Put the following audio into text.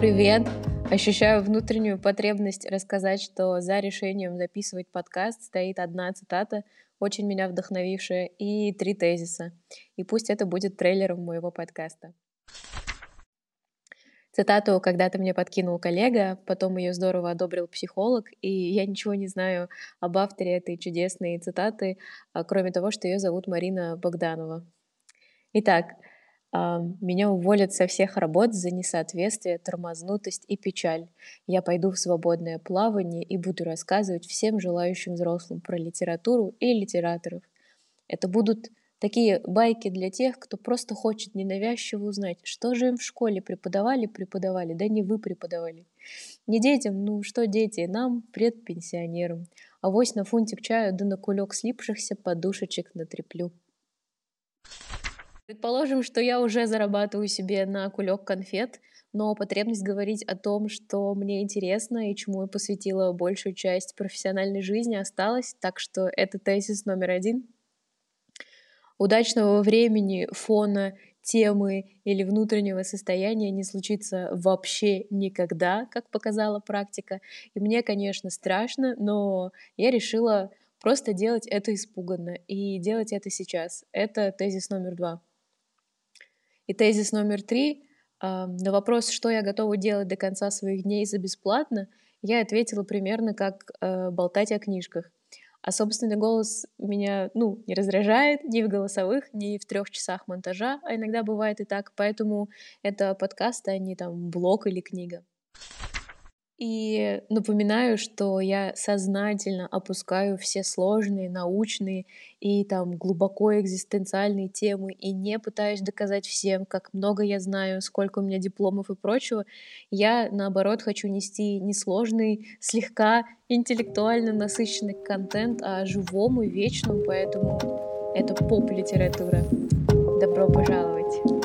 Привет! Ощущаю внутреннюю потребность рассказать, что за решением записывать подкаст стоит одна цитата, очень меня вдохновившая, и три тезиса. И пусть это будет трейлером моего подкаста. Цитату когда-то мне подкинул коллега, потом ее здорово одобрил психолог, и я ничего не знаю об авторе этой чудесной цитаты, а кроме того, что ее зовут Марина Богданова. Итак, меня уволят со всех работ за несоответствие, тормознутость и печаль. Я пойду в свободное плавание и буду рассказывать всем желающим взрослым про литературу и литераторов. Это будут такие байки для тех, кто просто хочет ненавязчиво узнать, что же им в школе преподавали, преподавали, да не вы преподавали. Не детям, ну что дети, нам, предпенсионерам. Авось на фунтик чаю да на кулек слипшихся подушечек натреплю. Предположим, что я уже зарабатываю себе на кулек конфет, но потребность говорить о том, что мне интересно и чему я посвятила большую часть профессиональной жизни, осталась, так что это тезис номер один. Удачного времени, фона, темы или внутреннего состояния не случится вообще никогда, как показала практика. И мне, конечно, страшно, но я решила просто делать это испуганно и делать это сейчас. Это тезис номер два. И тезис номер три. На вопрос, что я готова делать до конца своих дней за бесплатно, я ответила примерно как э, болтать о книжках. А собственный голос меня, ну, не раздражает ни в голосовых, ни в трех часах монтажа, а иногда бывает и так, поэтому это подкаст, а не там блог или книга. И напоминаю, что я сознательно опускаю все сложные научные и там глубоко экзистенциальные темы и не пытаюсь доказать всем, как много я знаю, сколько у меня дипломов и прочего. Я, наоборот, хочу нести несложный, слегка интеллектуально насыщенный контент, а живому вечному, поэтому это поп-литература. Добро пожаловать!